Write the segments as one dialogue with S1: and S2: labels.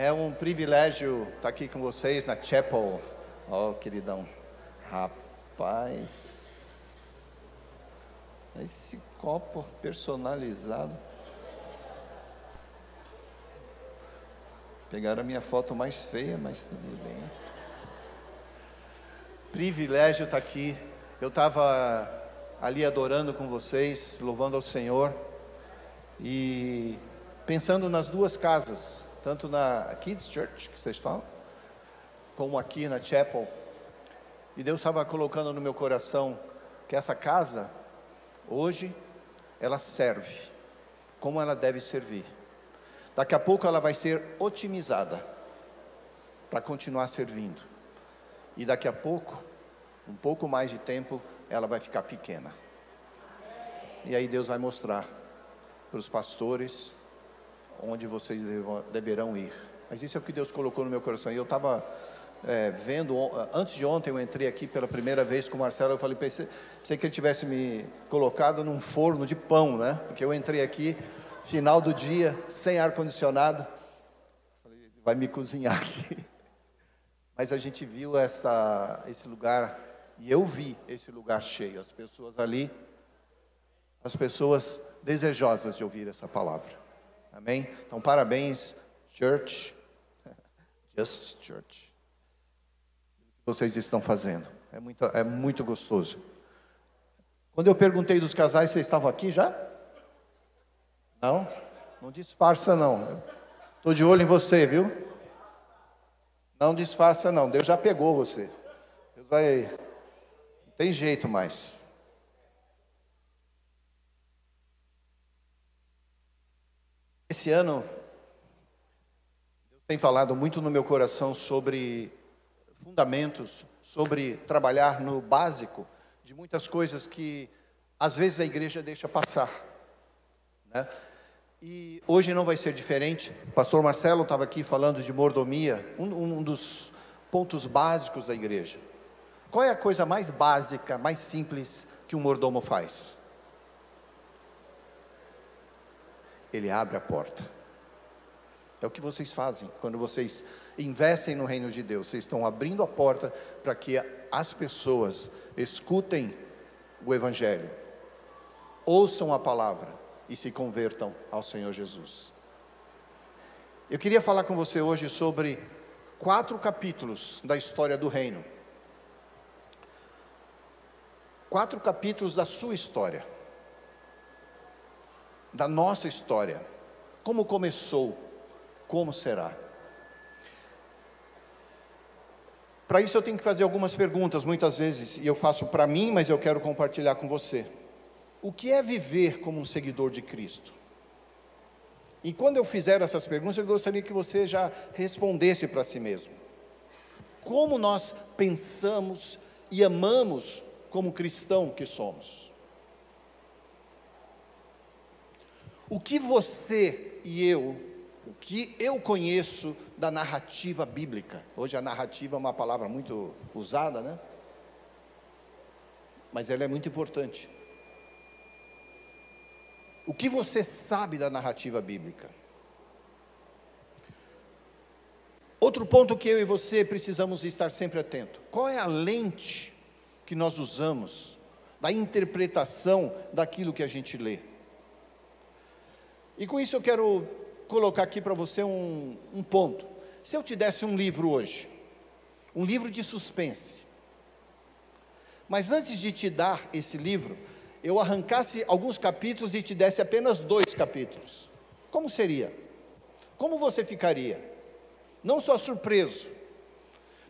S1: É um privilégio estar aqui com vocês na Chapel. Ó, oh, queridão. Rapaz. Esse copo personalizado. Pegaram a minha foto mais feia, mas tudo bem. Privilégio estar aqui. Eu estava ali adorando com vocês, louvando ao Senhor e pensando nas duas casas, tanto na Kids Church, que vocês falam, como aqui na Chapel. E Deus estava colocando no meu coração que essa casa, hoje, ela serve como ela deve servir. Daqui a pouco ela vai ser otimizada para continuar servindo. E daqui a pouco, um pouco mais de tempo, ela vai ficar pequena. E aí Deus vai mostrar para os pastores onde vocês deverão ir. Mas isso é o que Deus colocou no meu coração. E eu estava é, vendo, antes de ontem eu entrei aqui pela primeira vez com o Marcelo, eu falei, pensei, pensei que ele tivesse me colocado num forno de pão, né? Porque eu entrei aqui, final do dia, sem ar-condicionado, vai me cozinhar aqui. Mas a gente viu essa, esse lugar, e eu vi esse lugar cheio, as pessoas ali, as pessoas desejosas de ouvir essa palavra. Amém? Então, parabéns, church. Just church. O que vocês estão fazendo. É muito, é muito gostoso. Quando eu perguntei dos casais, vocês estavam aqui já? Não? Não disfarça, não. Estou de olho em você, viu? Não disfarça, não. Deus já pegou você. Deus vai. Não tem jeito mais. Esse ano, Deus tem falado muito no meu coração sobre fundamentos, sobre trabalhar no básico de muitas coisas que às vezes a igreja deixa passar. Né? E hoje não vai ser diferente. O pastor Marcelo estava aqui falando de mordomia, um, um dos pontos básicos da igreja. Qual é a coisa mais básica, mais simples que um mordomo faz? Ele abre a porta. É o que vocês fazem quando vocês investem no reino de Deus. Vocês estão abrindo a porta para que as pessoas escutem o Evangelho, ouçam a palavra e se convertam ao Senhor Jesus. Eu queria falar com você hoje sobre quatro capítulos da história do reino. Quatro capítulos da sua história da nossa história. Como começou, como será. Para isso eu tenho que fazer algumas perguntas, muitas vezes, e eu faço para mim, mas eu quero compartilhar com você. O que é viver como um seguidor de Cristo? E quando eu fizer essas perguntas, eu gostaria que você já respondesse para si mesmo. Como nós pensamos e amamos como cristão que somos? O que você e eu, o que eu conheço da narrativa bíblica? Hoje a narrativa é uma palavra muito usada, né? Mas ela é muito importante. O que você sabe da narrativa bíblica? Outro ponto que eu e você precisamos estar sempre atento. Qual é a lente que nós usamos da interpretação daquilo que a gente lê? E com isso eu quero colocar aqui para você um, um ponto. Se eu te desse um livro hoje, um livro de suspense, mas antes de te dar esse livro, eu arrancasse alguns capítulos e te desse apenas dois capítulos, como seria? Como você ficaria? Não só surpreso,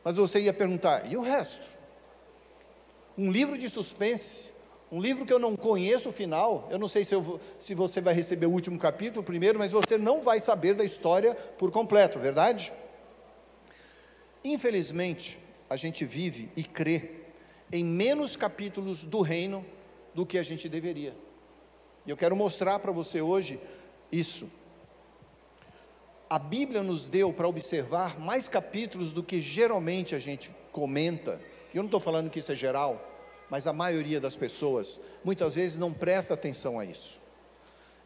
S1: mas você ia perguntar: e o resto? Um livro de suspense, um livro que eu não conheço o final, eu não sei se, eu, se você vai receber o último capítulo primeiro, mas você não vai saber da história por completo, verdade? Infelizmente, a gente vive e crê em menos capítulos do reino do que a gente deveria. E eu quero mostrar para você hoje isso. A Bíblia nos deu para observar mais capítulos do que geralmente a gente comenta. E eu não estou falando que isso é geral, mas a maioria das pessoas muitas vezes não presta atenção a isso.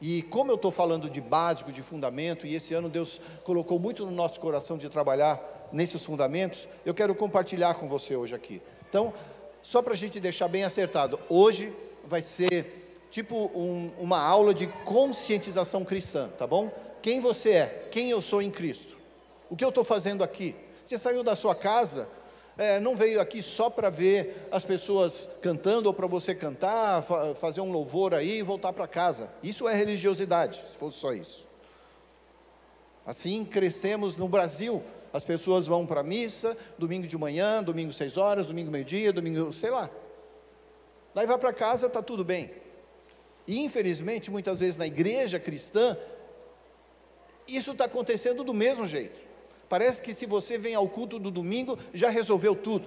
S1: E como eu estou falando de básico, de fundamento, e esse ano Deus colocou muito no nosso coração de trabalhar nesses fundamentos, eu quero compartilhar com você hoje aqui. Então, só para a gente deixar bem acertado, hoje vai ser tipo um, uma aula de conscientização cristã, tá bom? Quem você é, quem eu sou em Cristo, o que eu estou fazendo aqui. Você saiu da sua casa, é, não veio aqui só para ver as pessoas cantando ou para você cantar, fa fazer um louvor aí e voltar para casa. Isso é religiosidade, se fosse só isso. Assim crescemos no Brasil. As pessoas vão para a missa, domingo de manhã, domingo seis horas, domingo meio-dia, domingo, sei lá. Daí vai para casa, está tudo bem. E infelizmente, muitas vezes na igreja cristã, isso está acontecendo do mesmo jeito. Parece que se você vem ao culto do domingo, já resolveu tudo.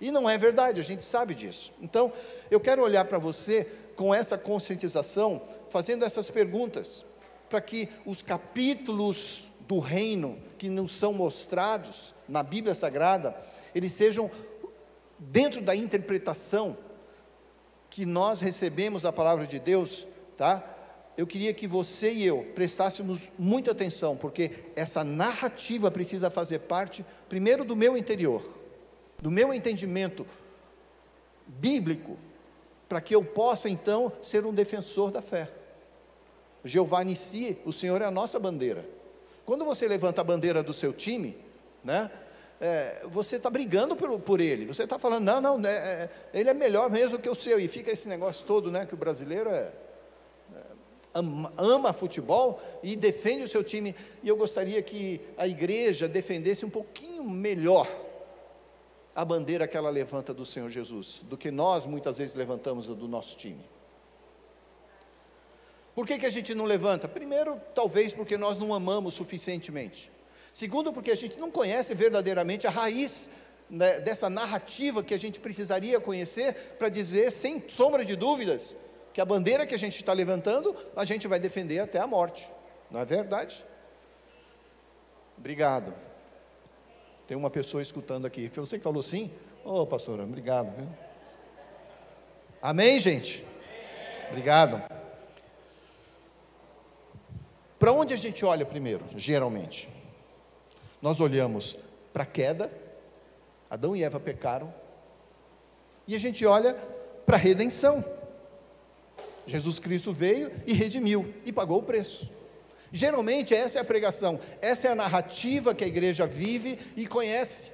S1: E não é verdade, a gente sabe disso. Então, eu quero olhar para você com essa conscientização, fazendo essas perguntas, para que os capítulos do reino que nos são mostrados na Bíblia Sagrada, eles sejam dentro da interpretação que nós recebemos da palavra de Deus, tá? Eu queria que você e eu prestássemos muita atenção, porque essa narrativa precisa fazer parte, primeiro, do meu interior, do meu entendimento bíblico, para que eu possa então ser um defensor da fé. Jeová Nissi, o Senhor é a nossa bandeira. Quando você levanta a bandeira do seu time, né, é, você está brigando por, por, ele, você está falando, não, não, é, é, ele é melhor mesmo que o seu, e fica esse negócio todo, né, que o brasileiro é, ama, futebol e defende o seu time. E eu gostaria que a igreja defendesse um pouquinho melhor a bandeira que ela levanta do Senhor Jesus, do que nós muitas vezes levantamos do nosso time. Por que, que a gente não levanta? Primeiro, talvez porque nós não amamos suficientemente. Segundo, porque a gente não conhece verdadeiramente a raiz né, dessa narrativa que a gente precisaria conhecer para dizer, sem sombra de dúvidas, que a bandeira que a gente está levantando, a gente vai defender até a morte. Não é verdade? Obrigado. Tem uma pessoa escutando aqui. Foi você que falou sim? Ô, oh, pastora, obrigado. Viu? Amém, gente? Obrigado. Para onde a gente olha primeiro, geralmente? Nós olhamos para a queda, Adão e Eva pecaram, e a gente olha para a redenção. Jesus Cristo veio e redimiu e pagou o preço. Geralmente essa é a pregação, essa é a narrativa que a igreja vive e conhece.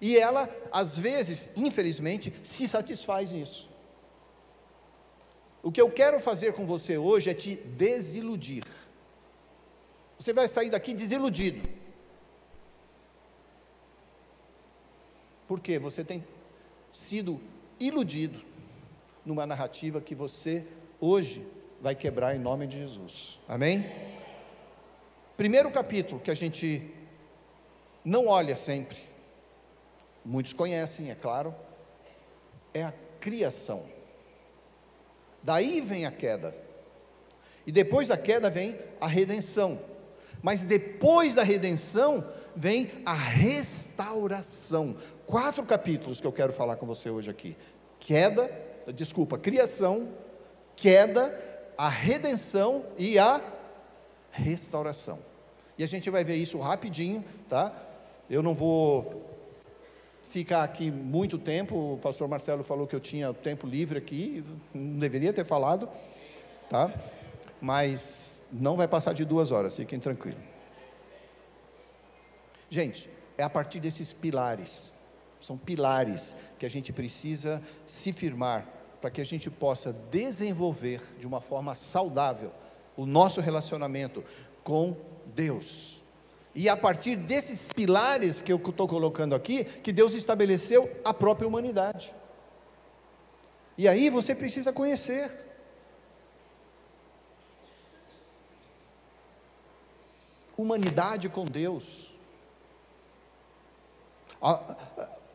S1: E ela, às vezes, infelizmente, se satisfaz nisso. O que eu quero fazer com você hoje é te desiludir. Você vai sair daqui desiludido. Porque você tem sido iludido numa narrativa que você hoje vai quebrar em nome de Jesus. Amém? Primeiro capítulo que a gente não olha sempre, muitos conhecem, é claro, é a criação. Daí vem a queda. E depois da queda vem a redenção. Mas depois da redenção vem a restauração. Quatro capítulos que eu quero falar com você hoje aqui: queda, desculpa, criação, queda, a redenção e a restauração. E a gente vai ver isso rapidinho, tá? Eu não vou ficar aqui muito tempo. O pastor Marcelo falou que eu tinha tempo livre aqui, não deveria ter falado, tá? Mas não vai passar de duas horas, fiquem tranquilos. Gente, é a partir desses pilares são pilares que a gente precisa se firmar para que a gente possa desenvolver de uma forma saudável o nosso relacionamento com Deus. E a partir desses pilares que eu estou colocando aqui, que Deus estabeleceu a própria humanidade. E aí você precisa conhecer. Humanidade com Deus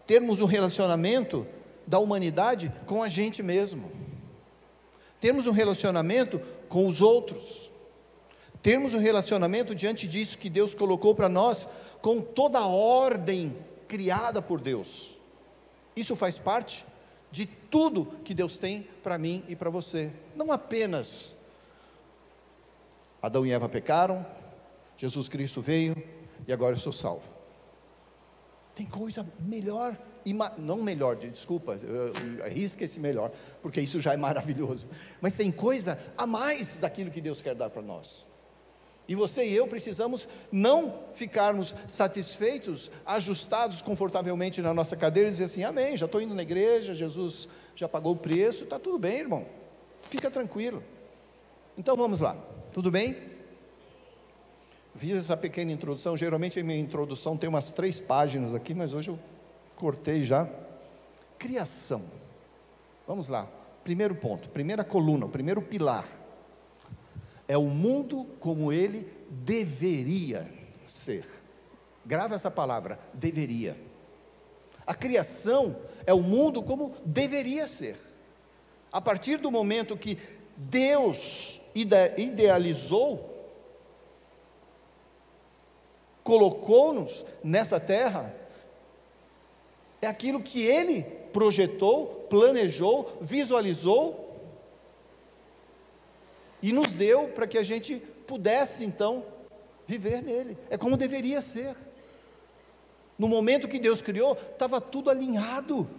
S1: termos um relacionamento da humanidade com a gente mesmo, termos um relacionamento com os outros, termos um relacionamento diante disso que Deus colocou para nós, com toda a ordem criada por Deus. Isso faz parte de tudo que Deus tem para mim e para você, não apenas Adão e Eva pecaram, Jesus Cristo veio e agora eu sou salvo. Tem coisa melhor, não melhor, desculpa, arrisca esse melhor, porque isso já é maravilhoso. Mas tem coisa a mais daquilo que Deus quer dar para nós. E você e eu precisamos não ficarmos satisfeitos, ajustados confortavelmente na nossa cadeira e dizer assim: Amém, já estou indo na igreja, Jesus já pagou o preço, está tudo bem, irmão, fica tranquilo. Então vamos lá, tudo bem? Fiz essa pequena introdução. Geralmente a minha introdução tem umas três páginas aqui, mas hoje eu cortei já. Criação. Vamos lá. Primeiro ponto, primeira coluna, primeiro pilar é o mundo como ele deveria ser. Grave essa palavra, deveria. A criação é o mundo como deveria ser. A partir do momento que Deus idealizou, colocou-nos nessa terra, é aquilo que Ele projetou, planejou, visualizou e nos deu para que a gente pudesse então viver nele. É como deveria ser. No momento que Deus criou, estava tudo alinhado,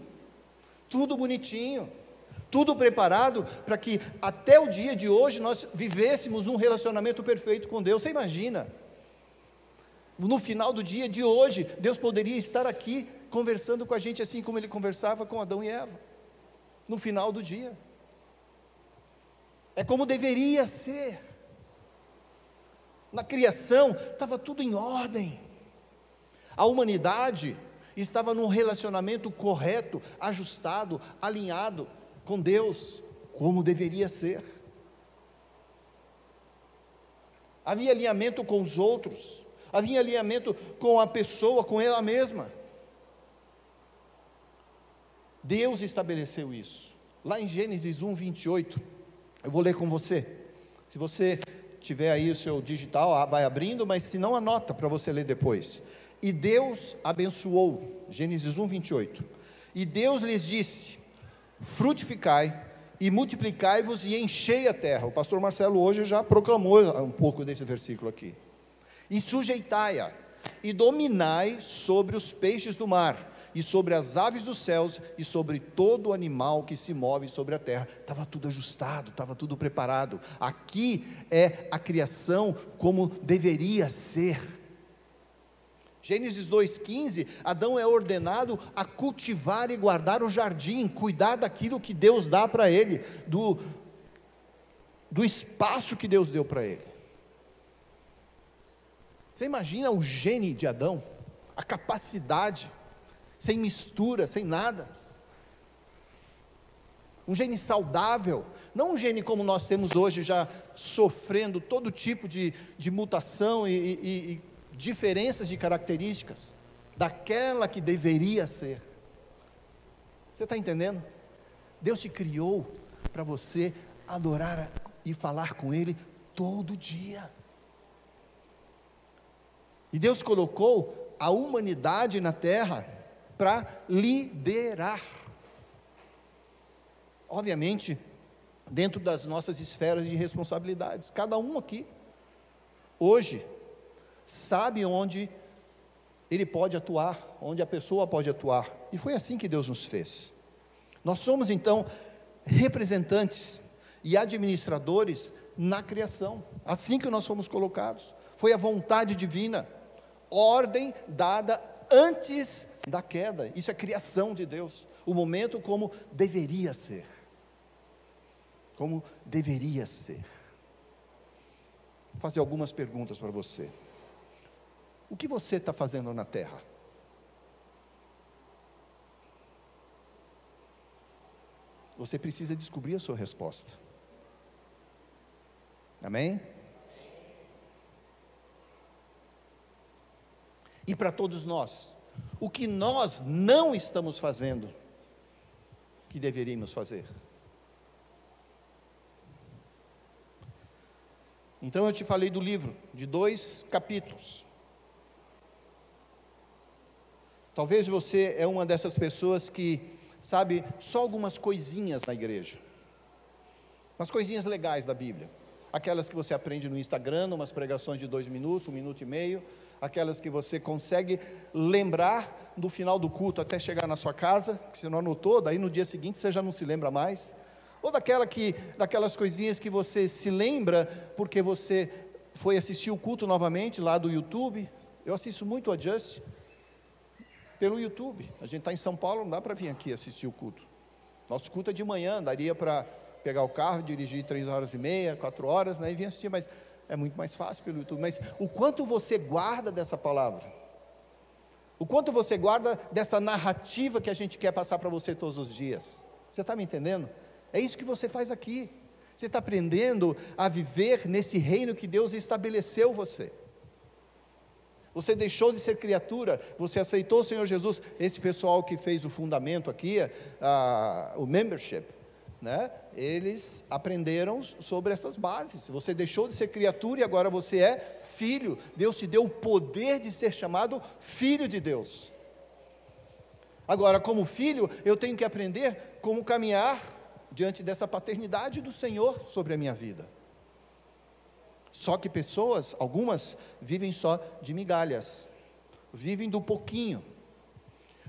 S1: tudo bonitinho, tudo preparado para que até o dia de hoje nós vivêssemos um relacionamento perfeito com Deus. Você imagina? No final do dia de hoje, Deus poderia estar aqui conversando com a gente assim como ele conversava com Adão e Eva. No final do dia é como deveria ser. Na criação estava tudo em ordem. A humanidade estava num relacionamento correto, ajustado, alinhado com Deus, como deveria ser. Havia alinhamento com os outros, havia alinhamento com a pessoa, com ela mesma. Deus estabeleceu isso. Lá em Gênesis 1, 28. Eu vou ler com você. Se você tiver aí o seu digital, ah, vai abrindo, mas se não, anota para você ler depois. E Deus abençoou, Gênesis 1, 28. E Deus lhes disse: frutificai e multiplicai-vos e enchei a terra. O pastor Marcelo hoje já proclamou um pouco desse versículo aqui. E sujeitai-a, e dominai sobre os peixes do mar e sobre as aves dos céus e sobre todo animal que se move sobre a terra. Estava tudo ajustado, estava tudo preparado. Aqui é a criação como deveria ser. Gênesis 2,15, Adão é ordenado a cultivar e guardar o jardim, cuidar daquilo que Deus dá para ele, do, do espaço que Deus deu para ele. Você imagina o gene de Adão, a capacidade, sem mistura, sem nada. Um gene saudável, não um gene como nós temos hoje, já sofrendo todo tipo de, de mutação e, e, e diferenças de características, daquela que deveria ser. Você está entendendo? Deus te criou para você adorar e falar com Ele todo dia. E Deus colocou a humanidade na terra para liderar. Obviamente, dentro das nossas esferas de responsabilidades, cada um aqui, hoje, sabe onde ele pode atuar, onde a pessoa pode atuar, e foi assim que Deus nos fez. Nós somos então representantes e administradores na criação, assim que nós fomos colocados. Foi a vontade divina, ordem dada antes da queda. Isso é criação de Deus. O momento como deveria ser. Como deveria ser. Vou fazer algumas perguntas para você. O que você está fazendo na terra? Você precisa descobrir a sua resposta. Amém? E para todos nós, o que nós não estamos fazendo que deveríamos fazer. Então eu te falei do livro, de dois capítulos. Talvez você é uma dessas pessoas que sabe só algumas coisinhas na igreja, umas coisinhas legais da Bíblia. aquelas que você aprende no Instagram, umas pregações de dois minutos, um minuto e meio, aquelas que você consegue lembrar no final do culto até chegar na sua casa, que você não anotou, daí no dia seguinte você já não se lembra mais. Ou daquela que, daquelas coisinhas que você se lembra porque você foi assistir o culto novamente lá do YouTube. Eu assisto muito a Just pelo YouTube. A gente está em São Paulo, não dá para vir aqui assistir o culto. Nosso culto é de manhã, daria para pegar o carro, dirigir três horas e meia, quatro horas, né, e vir assistir, mas é muito mais fácil pelo YouTube. Mas o quanto você guarda dessa palavra? O quanto você guarda dessa narrativa que a gente quer passar para você todos os dias? Você está me entendendo? É isso que você faz aqui. Você está aprendendo a viver nesse reino que Deus estabeleceu você. Você deixou de ser criatura, você aceitou o Senhor Jesus. Esse pessoal que fez o fundamento aqui, a, o membership, né? Eles aprenderam sobre essas bases. Você deixou de ser criatura e agora você é filho. Deus te deu o poder de ser chamado filho de Deus. Agora, como filho, eu tenho que aprender como caminhar diante dessa paternidade do Senhor sobre a minha vida. Só que pessoas, algumas, vivem só de migalhas, vivem do pouquinho.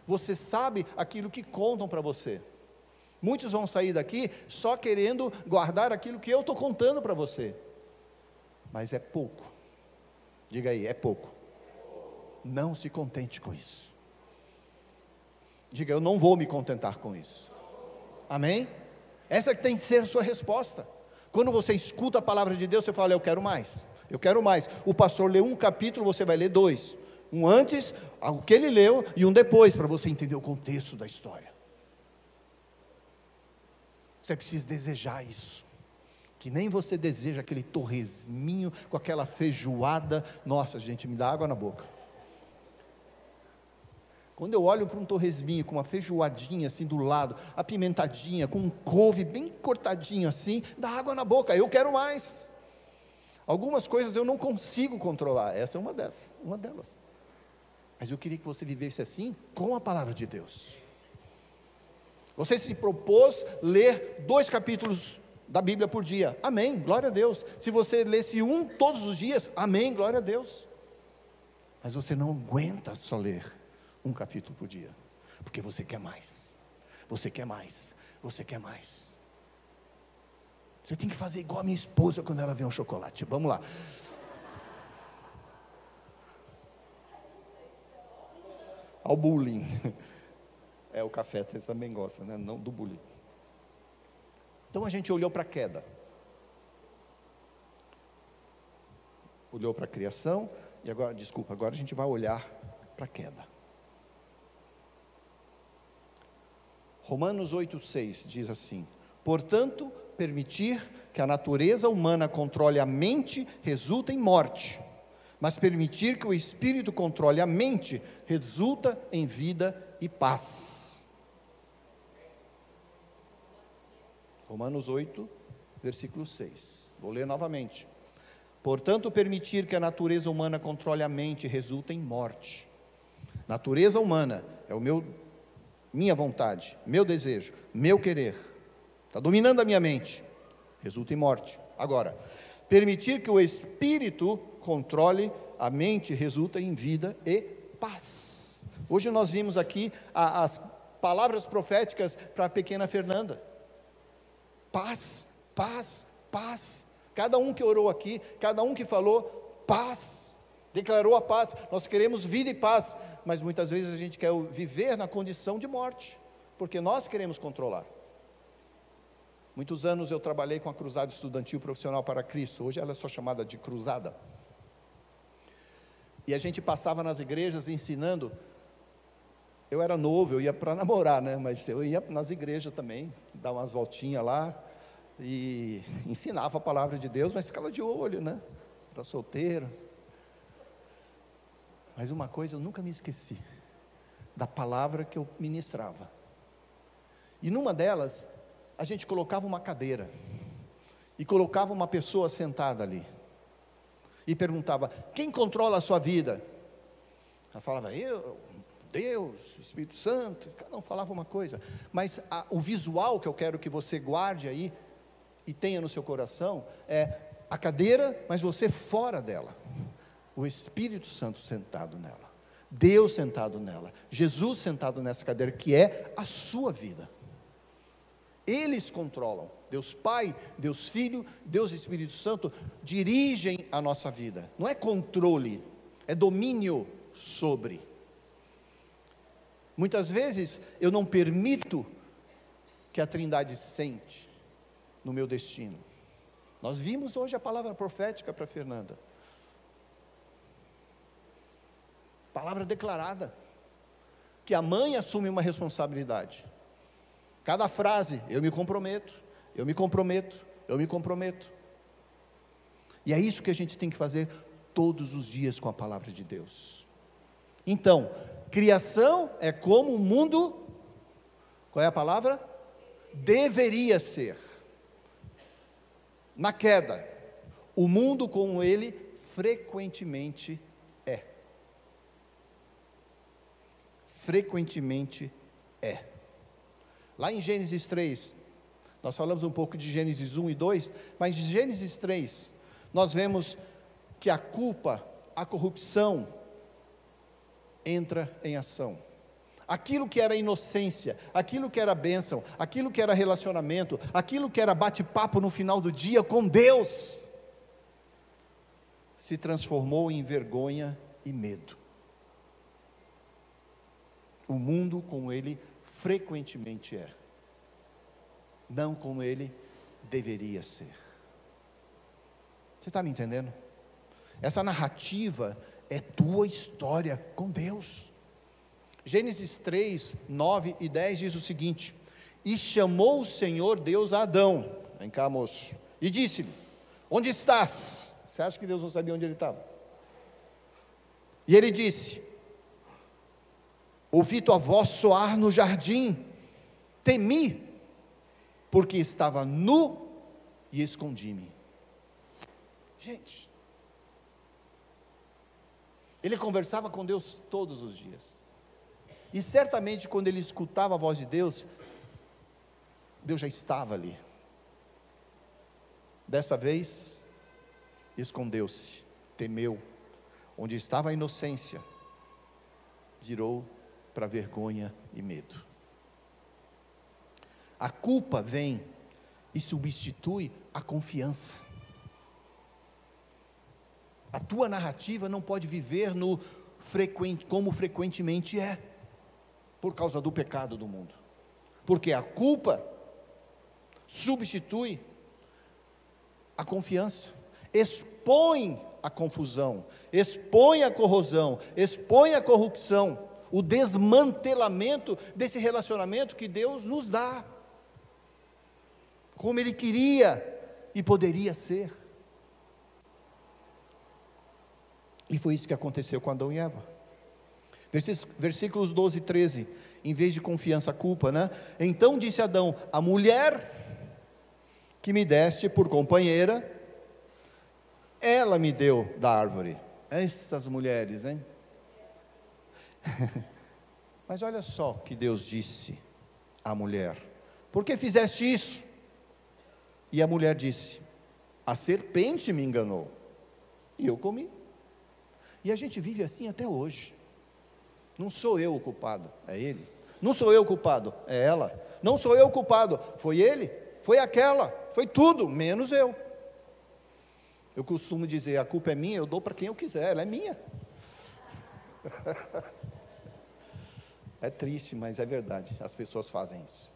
S1: Você sabe aquilo que contam para você. Muitos vão sair daqui só querendo guardar aquilo que eu estou contando para você. Mas é pouco. Diga aí, é pouco. Não se contente com isso. Diga, eu não vou me contentar com isso. Amém? Essa tem que ser a sua resposta. Quando você escuta a palavra de Deus, você fala, eu quero mais. Eu quero mais. O pastor lê um capítulo, você vai ler dois. Um antes, o que ele leu, e um depois, para você entender o contexto da história. Você precisa desejar isso. Que nem você deseja aquele torresminho com aquela feijoada. Nossa, gente, me dá água na boca. Quando eu olho para um torresminho com uma feijoadinha assim do lado, apimentadinha, com um couve bem cortadinho assim, dá água na boca. Eu quero mais. Algumas coisas eu não consigo controlar. Essa é uma dessas, uma delas. Mas eu queria que você vivesse assim com a palavra de Deus. Você se propôs ler dois capítulos da Bíblia por dia. Amém, glória a Deus. Se você lesse um todos os dias, amém, glória a Deus. Mas você não aguenta só ler um capítulo por dia, porque você quer mais. Você quer mais. Você quer mais. Você tem que fazer igual a minha esposa quando ela vê um chocolate. Vamos lá. Ao bullying. É, o café você também gosta, né? Não do bullying. Então a gente olhou para a queda. Olhou para a criação e agora, desculpa, agora a gente vai olhar para a queda. Romanos 8,6 diz assim: Portanto, permitir que a natureza humana controle a mente resulta em morte, mas permitir que o espírito controle a mente resulta em vida e paz. Romanos 8, versículo 6. Vou ler novamente. Portanto, permitir que a natureza humana controle a mente resulta em morte. Natureza humana é o meu minha vontade, meu desejo, meu querer. Está dominando a minha mente. Resulta em morte. Agora, permitir que o espírito controle a mente resulta em vida e paz. Hoje nós vimos aqui a, as palavras proféticas para a pequena Fernanda. Paz, paz, paz. Cada um que orou aqui, cada um que falou, paz. Declarou a paz. Nós queremos vida e paz, mas muitas vezes a gente quer viver na condição de morte, porque nós queremos controlar. Muitos anos eu trabalhei com a Cruzada Estudantil Profissional para Cristo, hoje ela é só chamada de Cruzada. E a gente passava nas igrejas ensinando. Eu era novo, eu ia para namorar, né? Mas eu ia nas igrejas também, dar umas voltinhas lá e ensinava a palavra de Deus, mas ficava de olho, né? Era solteiro. Mas uma coisa eu nunca me esqueci da palavra que eu ministrava. E numa delas, a gente colocava uma cadeira e colocava uma pessoa sentada ali. E perguntava: "Quem controla a sua vida?" Ela falava: "Eu, Deus, Espírito Santo", cada um falava uma coisa, mas a, o visual que eu quero que você guarde aí e tenha no seu coração é a cadeira, mas você fora dela. O Espírito Santo sentado nela. Deus sentado nela. Jesus sentado nessa cadeira, que é a sua vida. Eles controlam. Deus Pai, Deus Filho, Deus Espírito Santo dirigem a nossa vida. Não é controle, é domínio sobre. Muitas vezes eu não permito que a Trindade sente no meu destino. Nós vimos hoje a palavra profética para Fernanda. Palavra declarada. Que a mãe assume uma responsabilidade. Cada frase, eu me comprometo, eu me comprometo, eu me comprometo. E é isso que a gente tem que fazer todos os dias com a palavra de Deus. Então, criação é como o mundo, qual é a palavra? Deveria ser. Na queda, o mundo como ele frequentemente é. Frequentemente é. Lá em Gênesis 3, nós falamos um pouco de Gênesis 1 e 2, mas em Gênesis 3, nós vemos que a culpa, a corrupção, entra em ação. Aquilo que era inocência, aquilo que era bênção, aquilo que era relacionamento, aquilo que era bate-papo no final do dia com Deus, se transformou em vergonha e medo. O mundo como ele frequentemente é, não como ele deveria ser. Você está me entendendo? Essa narrativa é tua história com Deus. Gênesis 3, 9 e 10 diz o seguinte: E chamou o Senhor Deus a Adão, vem cá, moço, e disse-lhe: Onde estás? Você acha que Deus não sabia onde ele estava? E ele disse: Ouvi tua voz soar no jardim, temi, porque estava nu e escondi-me. Gente, ele conversava com Deus todos os dias. E certamente quando ele escutava a voz de Deus, Deus já estava ali. Dessa vez, escondeu-se, temeu. Onde estava a inocência, virou para vergonha e medo. A culpa vem e substitui a confiança. A tua narrativa não pode viver no frequente, como frequentemente é, por causa do pecado do mundo. Porque a culpa substitui a confiança, expõe a confusão, expõe a corrosão, expõe a corrupção, o desmantelamento desse relacionamento que Deus nos dá, como Ele queria e poderia ser. E foi isso que aconteceu com Adão e Eva. Versículos 12 e 13. Em vez de confiança, culpa, né? Então disse Adão: A mulher que me deste por companheira, ela me deu da árvore. Essas mulheres, né? Mas olha só que Deus disse à mulher: Por que fizeste isso? E a mulher disse: A serpente me enganou, e eu comi. E a gente vive assim até hoje. Não sou eu o culpado, é ele. Não sou eu o culpado, é ela. Não sou eu o culpado, foi ele, foi aquela, foi tudo, menos eu. Eu costumo dizer: a culpa é minha, eu dou para quem eu quiser, ela é minha. é triste, mas é verdade, as pessoas fazem isso.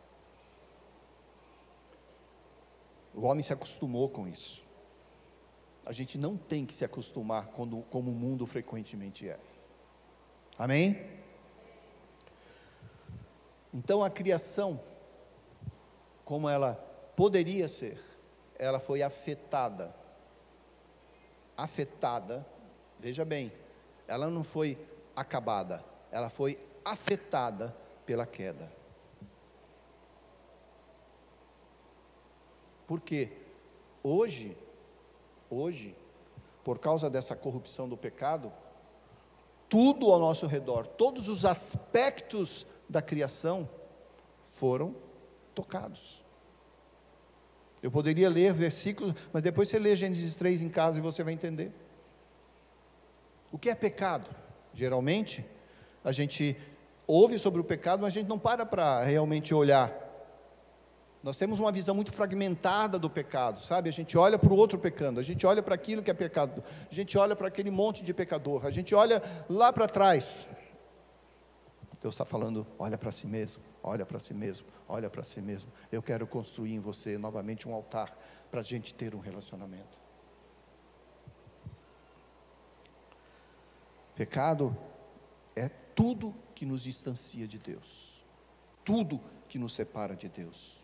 S1: O homem se acostumou com isso a gente não tem que se acostumar quando, como o mundo frequentemente é. Amém? Então a criação, como ela poderia ser, ela foi afetada. Afetada, veja bem, ela não foi acabada, ela foi afetada pela queda. Porque hoje hoje, por causa dessa corrupção do pecado, tudo ao nosso redor, todos os aspectos da criação foram tocados. Eu poderia ler versículos, mas depois você lê Gênesis 3 em casa e você vai entender. O que é pecado? Geralmente, a gente ouve sobre o pecado, mas a gente não para para realmente olhar. Nós temos uma visão muito fragmentada do pecado, sabe? A gente olha para o outro pecando, a gente olha para aquilo que é pecado, a gente olha para aquele monte de pecador, a gente olha lá para trás. Deus está falando: olha para si mesmo, olha para si mesmo, olha para si mesmo. Eu quero construir em você novamente um altar para a gente ter um relacionamento. Pecado é tudo que nos distancia de Deus, tudo que nos separa de Deus.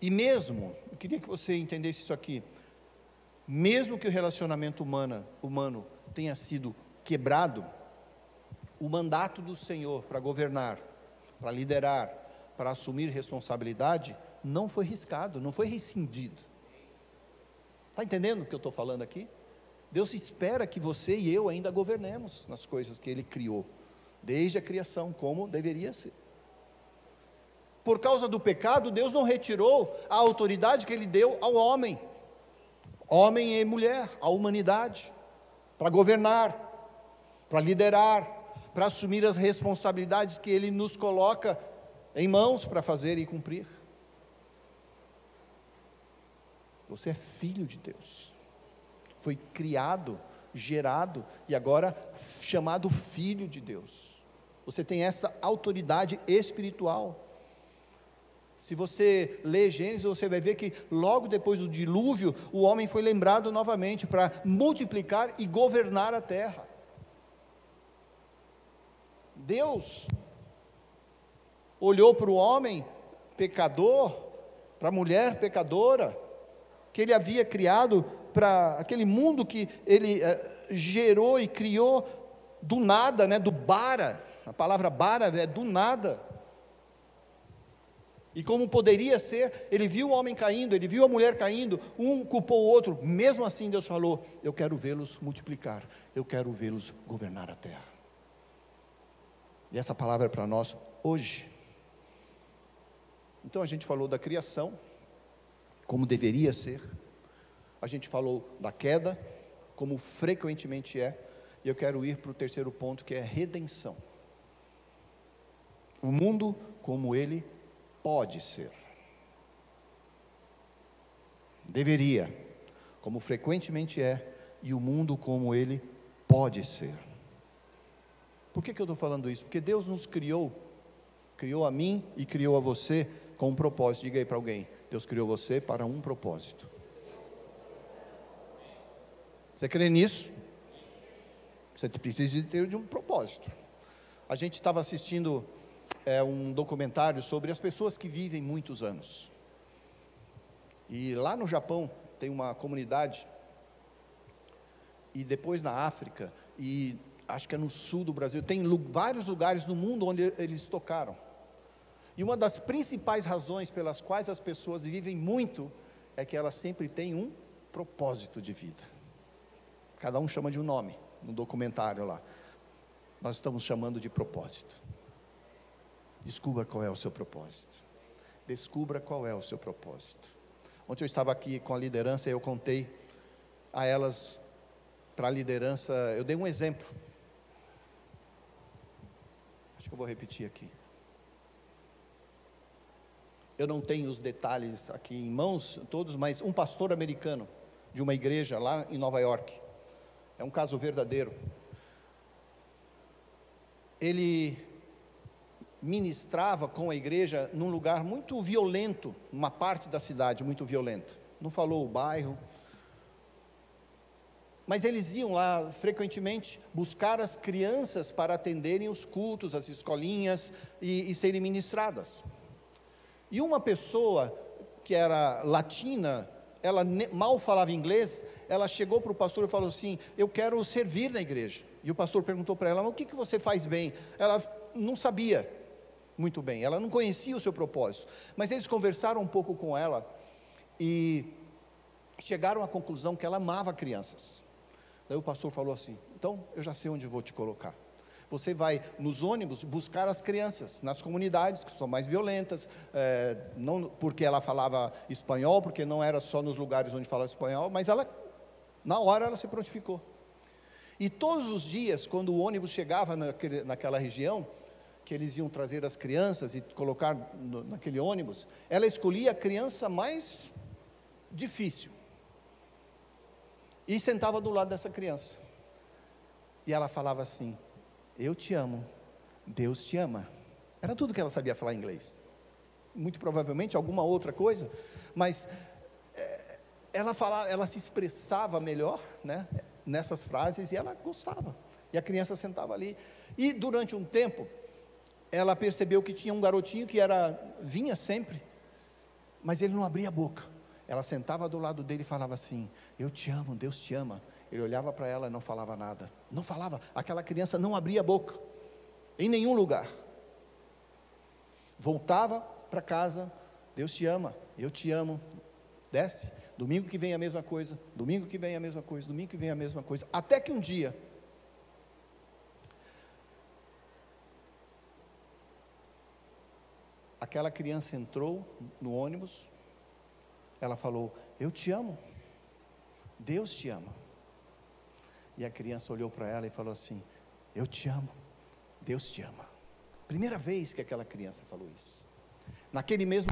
S1: E mesmo, eu queria que você entendesse isso aqui, mesmo que o relacionamento humano, humano tenha sido quebrado, o mandato do Senhor para governar, para liderar, para assumir responsabilidade, não foi riscado, não foi rescindido. Está entendendo o que eu estou falando aqui? Deus espera que você e eu ainda governemos nas coisas que Ele criou, desde a criação, como deveria ser por causa do pecado, Deus não retirou a autoridade que Ele deu ao homem, homem e mulher, à humanidade, para governar, para liderar, para assumir as responsabilidades que Ele nos coloca em mãos para fazer e cumprir. Você é filho de Deus, foi criado, gerado e agora chamado filho de Deus. Você tem essa autoridade espiritual. Se você lê Gênesis, você vai ver que logo depois do dilúvio, o homem foi lembrado novamente para multiplicar e governar a terra. Deus olhou para o homem pecador, para a mulher pecadora, que ele havia criado para aquele mundo que ele eh, gerou e criou do nada, né, do bara. A palavra bara é do nada. E como poderia ser, ele viu o homem caindo, ele viu a mulher caindo, um culpou o outro, mesmo assim Deus falou: Eu quero vê-los multiplicar, eu quero vê-los governar a terra. E essa palavra é para nós hoje. Então a gente falou da criação, como deveria ser, a gente falou da queda, como frequentemente é, e eu quero ir para o terceiro ponto que é redenção. O mundo como ele pode ser. Deveria, como frequentemente é, e o mundo como ele pode ser. Por que, que eu estou falando isso? Porque Deus nos criou, criou a mim e criou a você com um propósito. Diga aí para alguém: Deus criou você para um propósito. Você crê nisso? Você precisa de ter de um propósito. A gente estava assistindo é um documentário sobre as pessoas que vivem muitos anos. E lá no Japão tem uma comunidade, e depois na África, e acho que é no sul do Brasil, tem vários lugares no mundo onde eles tocaram. E uma das principais razões pelas quais as pessoas vivem muito é que elas sempre têm um propósito de vida. Cada um chama de um nome no documentário lá. Nós estamos chamando de propósito. Descubra qual é o seu propósito. Descubra qual é o seu propósito. Ontem eu estava aqui com a liderança e eu contei a elas, para a liderança, eu dei um exemplo. Acho que eu vou repetir aqui. Eu não tenho os detalhes aqui em mãos, todos, mas um pastor americano de uma igreja lá em Nova York. É um caso verdadeiro. Ele ministrava com a igreja num lugar muito violento, uma parte da cidade muito violenta. Não falou o bairro. Mas eles iam lá frequentemente buscar as crianças para atenderem os cultos, as escolinhas e, e serem ministradas. E uma pessoa que era latina, ela mal falava inglês, ela chegou para o pastor e falou assim: Eu quero servir na igreja. E o pastor perguntou para ela: O que, que você faz bem? Ela não sabia muito bem, ela não conhecia o seu propósito, mas eles conversaram um pouco com ela e chegaram à conclusão que ela amava crianças. Daí o pastor falou assim: então eu já sei onde vou te colocar. Você vai nos ônibus buscar as crianças nas comunidades que são mais violentas, é, não porque ela falava espanhol, porque não era só nos lugares onde falava espanhol, mas ela, na hora, ela se prontificou. E todos os dias, quando o ônibus chegava naquela região, que eles iam trazer as crianças e colocar no, naquele ônibus, ela escolhia a criança mais difícil e sentava do lado dessa criança. E ela falava assim: Eu te amo, Deus te ama. Era tudo que ela sabia falar inglês. Muito provavelmente alguma outra coisa, mas é, ela falava, ela se expressava melhor, né, nessas frases e ela gostava. E a criança sentava ali. E durante um tempo, ela percebeu que tinha um garotinho que era vinha sempre, mas ele não abria a boca. Ela sentava do lado dele e falava assim: Eu te amo, Deus te ama. Ele olhava para ela e não falava nada. Não falava. Aquela criança não abria a boca, em nenhum lugar. Voltava para casa: Deus te ama, eu te amo. Desce. Domingo que vem a mesma coisa. Domingo que vem a mesma coisa. Domingo que vem a mesma coisa. Até que um dia. Aquela criança entrou no ônibus, ela falou: Eu te amo. Deus te ama. E a criança olhou para ela e falou assim: Eu te amo. Deus te ama. Primeira vez que aquela criança falou isso. Naquele mesmo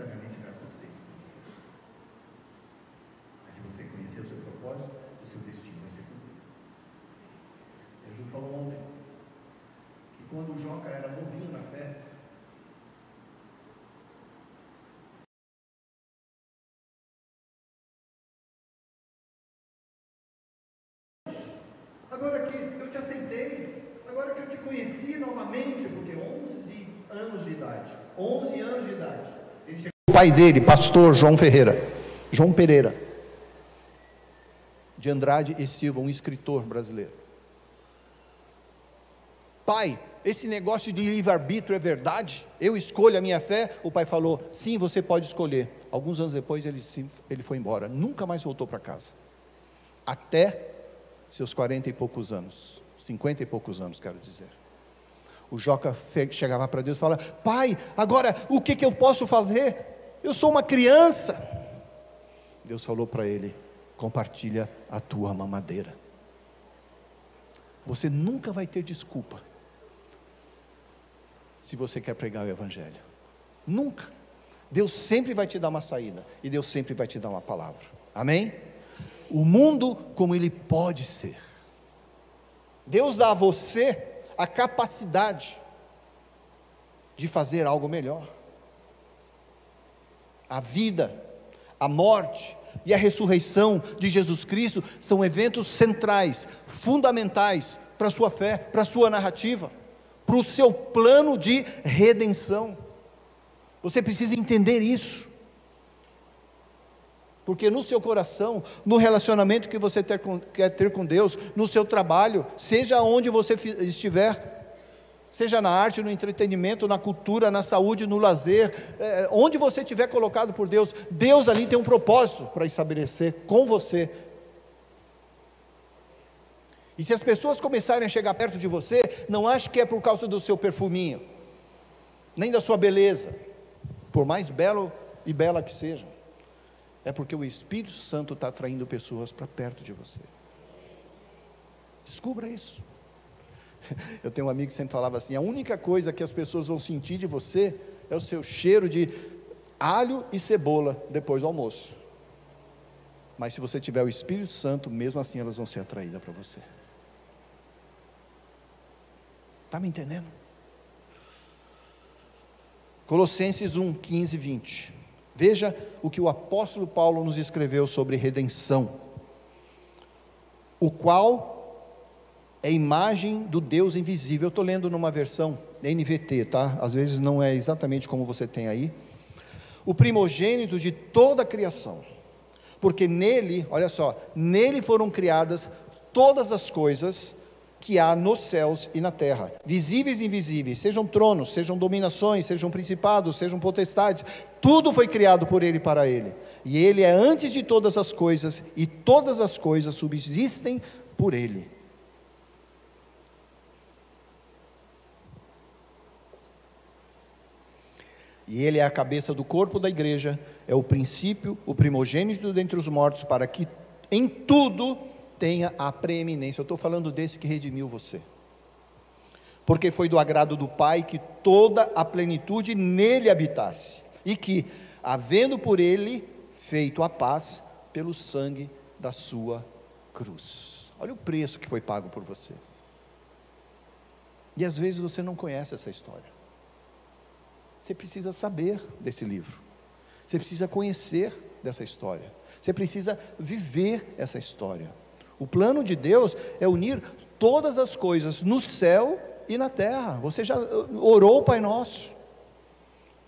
S1: necessariamente vai acontecer isso com você. Mas se você conhecer o seu propósito, o seu destino vai ser cumprido. Ju falou ontem que quando o Joca era novinho na fé, Agora que eu te aceitei, agora que eu te conheci novamente, porque 11 anos de idade, 11 anos de idade, o pai dele, pastor João Ferreira, João Pereira, de Andrade e Silva, um escritor brasileiro. pai, esse negócio de livre-arbítrio é verdade? Eu escolho a minha fé? O pai falou: sim, você pode escolher. Alguns anos depois ele, ele foi embora, nunca mais voltou para casa. Até seus quarenta e poucos anos, cinquenta e poucos anos, quero dizer. O Joca chegava para Deus e falava: Pai, agora o que, que eu posso fazer? Eu sou uma criança. Deus falou para ele: Compartilha a tua mamadeira. Você nunca vai ter desculpa se você quer pregar o Evangelho. Nunca. Deus sempre vai te dar uma saída e Deus sempre vai te dar uma palavra. Amém? O mundo como ele pode ser. Deus dá a você a capacidade de fazer algo melhor. A vida, a morte e a ressurreição de Jesus Cristo são eventos centrais, fundamentais para a sua fé, para a sua narrativa, para o seu plano de redenção. Você precisa entender isso. Porque no seu coração, no relacionamento que você ter com, quer ter com Deus, no seu trabalho, seja onde você estiver, seja na arte, no entretenimento, na cultura, na saúde, no lazer, é, onde você estiver colocado por Deus, Deus ali tem um propósito para estabelecer com você. E se as pessoas começarem a chegar perto de você, não ache que é por causa do seu perfuminho, nem da sua beleza, por mais belo e bela que seja é porque o Espírito Santo está atraindo pessoas para perto de você. Descubra isso. Eu tenho um amigo que sempre falava assim: a única coisa que as pessoas vão sentir de você é o seu cheiro de alho e cebola depois do almoço. Mas se você tiver o Espírito Santo, mesmo assim elas vão ser atraídas para você. Está me entendendo? Colossenses 1, 15 e 20. Veja o que o apóstolo Paulo nos escreveu sobre redenção, o qual é imagem do Deus invisível. Eu estou lendo numa versão NVT, tá? Às vezes não é exatamente como você tem aí. O primogênito de toda a criação, porque nele, olha só, nele foram criadas todas as coisas que há nos céus e na terra, visíveis e invisíveis, sejam tronos, sejam dominações, sejam principados, sejam potestades, tudo foi criado por Ele e para Ele. E Ele é antes de todas as coisas, e todas as coisas subsistem por Ele. E Ele é a cabeça do corpo da igreja, é o princípio, o primogênito dentre os mortos, para que em tudo tenha a preeminência. Eu estou falando desse que redimiu você. Porque foi do agrado do Pai que toda a plenitude nele habitasse, e que, havendo por ele feito a paz pelo sangue da sua cruz. Olha o preço que foi pago por você. E às vezes você não conhece essa história. Você precisa saber desse livro. Você precisa conhecer dessa história. Você precisa viver essa história. O plano de Deus é unir todas as coisas no céu e na terra. Você já orou Pai Nosso.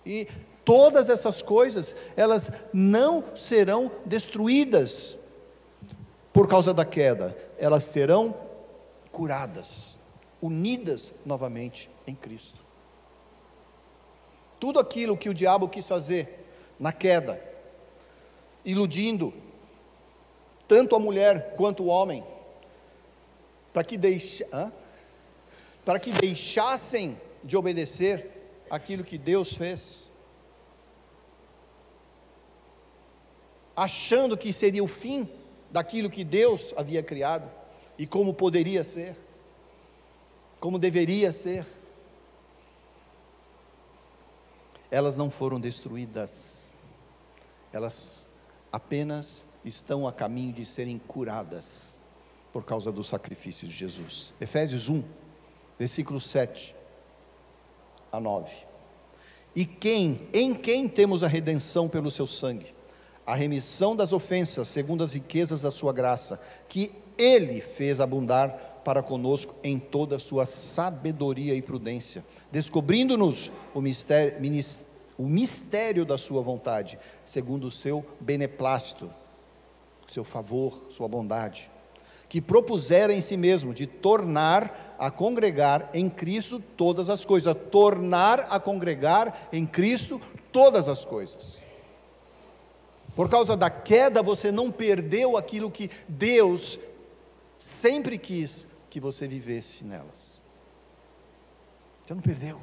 S1: E todas essas coisas, elas não serão destruídas por causa da queda, elas serão curadas, unidas novamente em Cristo. Tudo aquilo que o diabo quis fazer na queda, iludindo, tanto a mulher quanto o homem, para que, deixa, para que deixassem de obedecer aquilo que Deus fez, achando que seria o fim daquilo que Deus havia criado e como poderia ser, como deveria ser. Elas não foram destruídas, elas apenas estão a caminho de serem curadas por causa do sacrifício de Jesus. Efésios 1, versículo 7 a 9. E quem, em quem temos a redenção pelo seu sangue, a remissão das ofensas, segundo as riquezas da sua graça, que ele fez abundar para conosco em toda a sua sabedoria e prudência, descobrindo-nos o mistério, o mistério da sua vontade, segundo o seu beneplácito seu favor, sua bondade, que propusera em si mesmo de tornar a congregar em Cristo todas as coisas, tornar a congregar em Cristo todas as coisas. Por causa da queda, você não perdeu aquilo que Deus sempre quis que você vivesse nelas. Você não perdeu.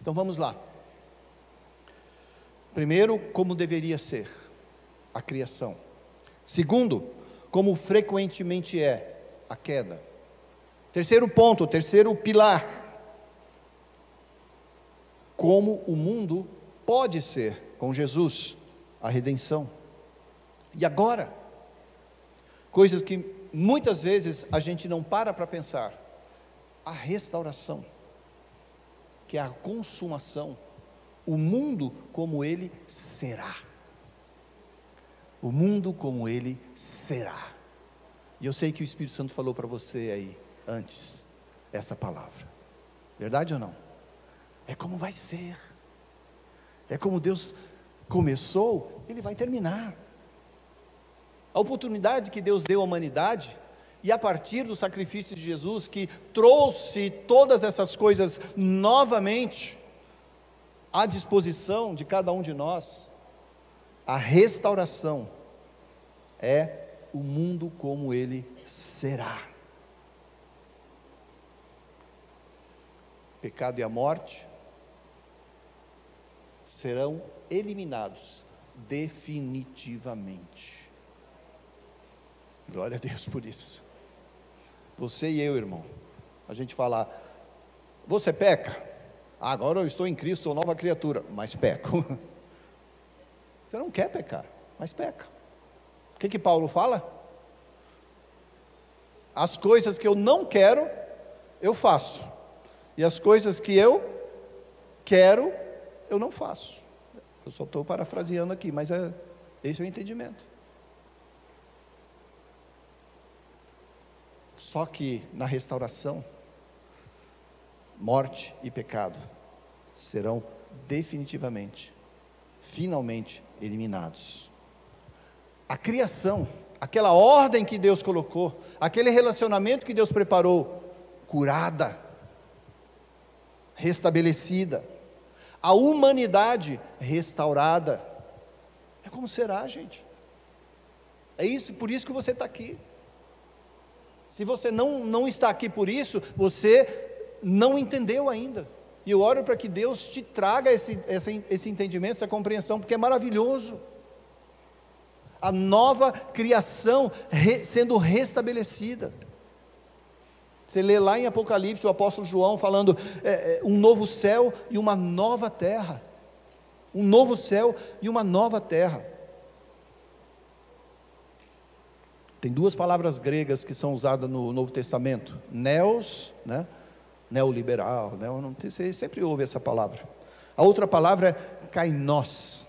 S1: Então vamos lá. Primeiro, como deveria ser a criação. Segundo, como frequentemente é a queda. Terceiro ponto, terceiro pilar. Como o mundo pode ser com Jesus, a redenção. E agora, coisas que muitas vezes a gente não para para pensar, a restauração, que é a consumação, o mundo como ele será. O mundo como ele será. E eu sei que o Espírito Santo falou para você aí antes essa palavra. Verdade ou não? É como vai ser. É como Deus começou, ele vai terminar. A oportunidade que Deus deu à humanidade, e a partir do sacrifício de Jesus, que trouxe todas essas coisas novamente à disposição de cada um de nós, a restauração é o mundo como ele será. Pecado e a morte serão eliminados definitivamente. Glória a Deus por isso. Você e eu, irmão, a gente fala, você peca? Agora eu estou em Cristo, sou nova criatura, mas peco. Você não quer pecar, mas peca. O que que Paulo fala? As coisas que eu não quero, eu faço. E as coisas que eu quero, eu não faço. Eu só estou parafraseando aqui, mas é, esse é o entendimento. Só que na restauração, morte e pecado serão definitivamente, finalmente eliminados. A criação, aquela ordem que Deus colocou, aquele relacionamento que Deus preparou, curada, restabelecida a humanidade restaurada. É como será, gente? É isso, por isso que você está aqui. Se você não, não está aqui por isso, você não entendeu ainda. E eu oro para que Deus te traga esse, esse, esse entendimento, essa compreensão, porque é maravilhoso. A nova criação re, sendo restabelecida. Você lê lá em Apocalipse o apóstolo João falando é, é, um novo céu e uma nova terra. Um novo céu e uma nova terra. Tem duas palavras gregas que são usadas no Novo Testamento: neos, né? Neoliberal, né? não, você sempre ouve essa palavra. A outra palavra é kainos.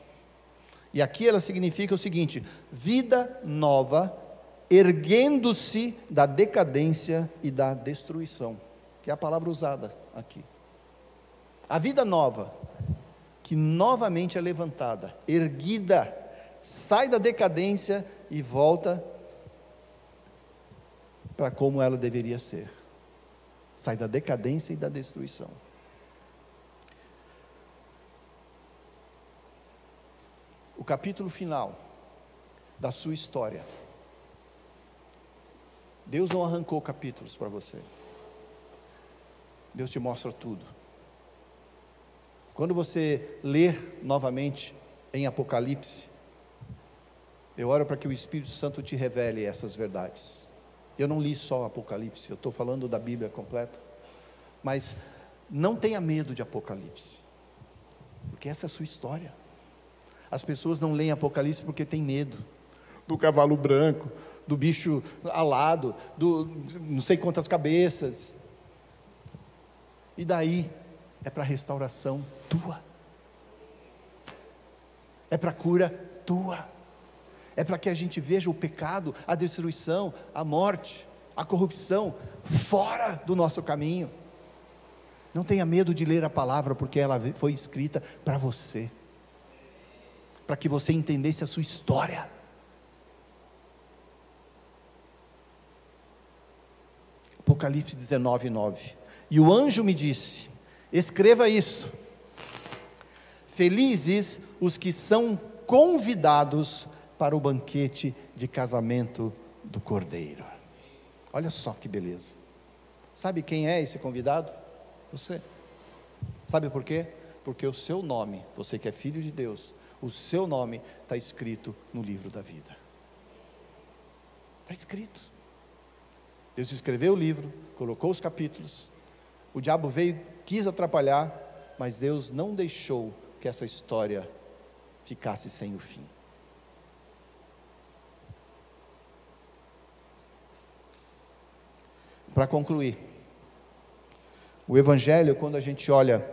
S1: E aqui ela significa o seguinte: vida nova erguendo-se da decadência e da destruição, que é a palavra usada aqui. A vida nova, que novamente é levantada, erguida, sai da decadência e volta para como ela deveria ser. Sai da decadência e da destruição. O capítulo final da sua história Deus não arrancou capítulos para você. Deus te mostra tudo. Quando você ler novamente em Apocalipse, eu oro para que o Espírito Santo te revele essas verdades. Eu não li só Apocalipse, eu estou falando da Bíblia completa. Mas não tenha medo de Apocalipse, porque essa é a sua história. As pessoas não leem Apocalipse porque têm medo do cavalo branco, do bicho alado, do não sei quantas cabeças. E daí é para restauração tua. É para cura tua é para que a gente veja o pecado, a destruição, a morte, a corrupção fora do nosso caminho. Não tenha medo de ler a palavra, porque ela foi escrita para você, para que você entendesse a sua história. Apocalipse 19, 9. E o anjo me disse: Escreva isso. Felizes os que são convidados para o banquete de casamento do Cordeiro. Olha só que beleza. Sabe quem é esse convidado? Você. Sabe por quê? Porque o seu nome, você que é filho de Deus, o seu nome está escrito no livro da vida. Está escrito. Deus escreveu o livro, colocou os capítulos. O diabo veio, quis atrapalhar, mas Deus não deixou que essa história ficasse sem o fim. Para concluir, o Evangelho, quando a gente olha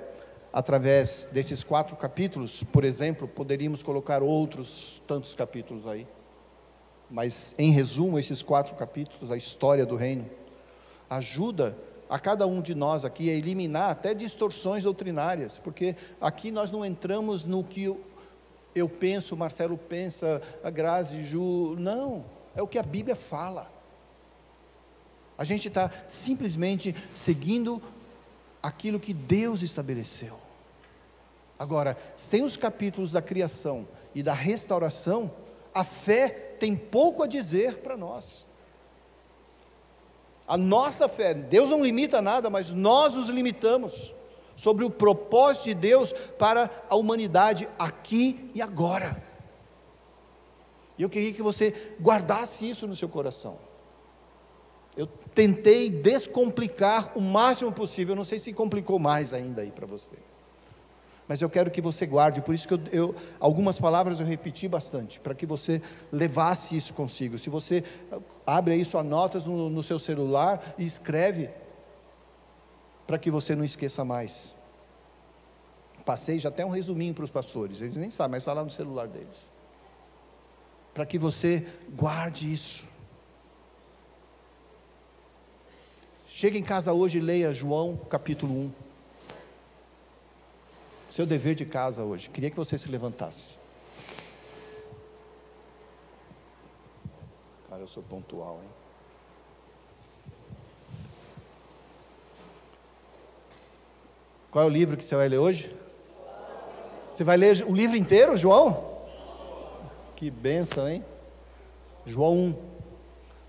S1: através desses quatro capítulos, por exemplo, poderíamos colocar outros tantos capítulos aí, mas em resumo, esses quatro capítulos, a história do reino, ajuda a cada um de nós aqui a eliminar até distorções doutrinárias, porque aqui nós não entramos no que eu, penso, Marcelo pensa, a Grazi, Ju, não, é o que a Bíblia fala. A gente está simplesmente seguindo aquilo que Deus estabeleceu. Agora, sem os capítulos da criação e da restauração, a fé tem pouco a dizer para nós. A nossa fé, Deus não limita nada, mas nós os limitamos sobre o propósito de Deus para a humanidade aqui e agora. E eu queria que você guardasse isso no seu coração. Eu tentei descomplicar o máximo possível, não sei se complicou mais ainda aí para você. Mas eu quero que você guarde, por isso que eu, eu, algumas palavras eu repeti bastante, para que você levasse isso consigo. Se você abre aí suas notas no, no seu celular e escreve, para que você não esqueça mais. Passei já até um resuminho para os pastores, eles nem sabem, mas está lá no celular deles. Para que você guarde isso. Chega em casa hoje e leia João capítulo 1. Seu dever de casa hoje. Queria que você se levantasse. Cara, eu sou pontual, hein? Qual é o livro que você vai ler hoje? Você vai ler o livro inteiro, João? Que benção, hein? João 1.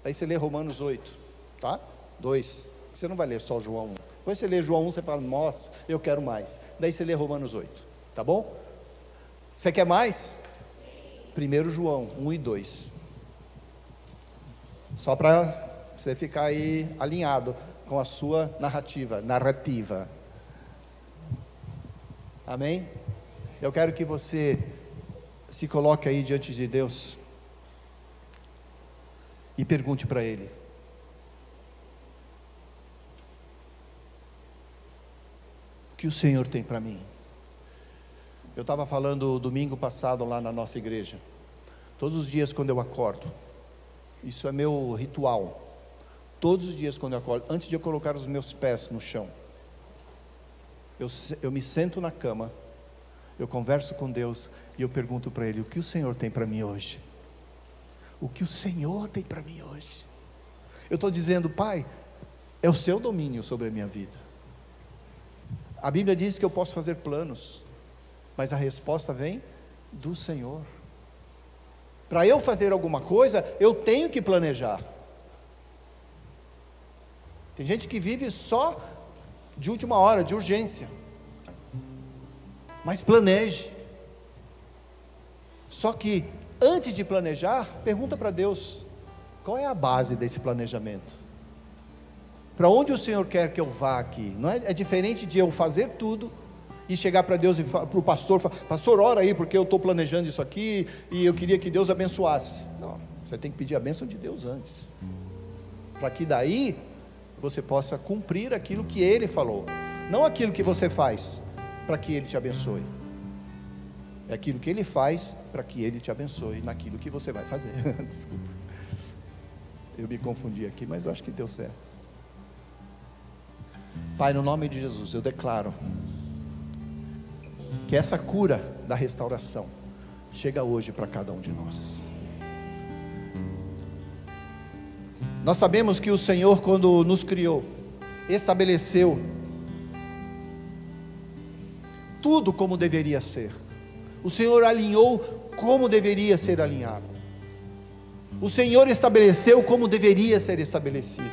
S1: Aí você lê Romanos 8, tá? 2. Você não vai ler só João 1. Depois você lê João 1, você fala, nossa, eu quero mais. Daí você lê Romanos 8, tá bom? Você quer mais? Primeiro João 1 e 2. Só para você ficar aí alinhado com a sua narrativa, narrativa. Amém? Eu quero que você se coloque aí diante de Deus e pergunte para Ele: que o Senhor tem para mim? Eu estava falando domingo passado lá na nossa igreja. Todos os dias quando eu acordo, isso é meu ritual. Todos os dias quando eu acordo, antes de eu colocar os meus pés no chão, eu, eu me sento na cama, eu converso com Deus e eu pergunto para Ele: o que o Senhor tem para mim hoje? O que o Senhor tem para mim hoje? Eu estou dizendo, Pai, é o seu domínio sobre a minha vida. A Bíblia diz que eu posso fazer planos, mas a resposta vem do Senhor. Para eu fazer alguma coisa, eu tenho que planejar. Tem gente que vive só de última hora, de urgência. Mas planeje. Só que antes de planejar, pergunta para Deus: qual é a base desse planejamento? Para onde o Senhor quer que eu vá aqui? Não é, é diferente de eu fazer tudo e chegar para Deus e para o pastor, falar, pastor, ora aí, porque eu estou planejando isso aqui e eu queria que Deus abençoasse. Não, você tem que pedir a bênção de Deus antes. Para que daí você possa cumprir aquilo que Ele falou. Não aquilo que você faz para que Ele te abençoe. É aquilo que Ele faz para que Ele te abençoe naquilo que você vai fazer. Desculpa. Eu me confundi aqui, mas eu acho que deu certo. Pai, no nome de Jesus, eu declaro que essa cura da restauração chega hoje para cada um de nós. Nós sabemos que o Senhor, quando nos criou, estabeleceu tudo como deveria ser. O Senhor alinhou como deveria ser alinhado. O Senhor estabeleceu como deveria ser estabelecido.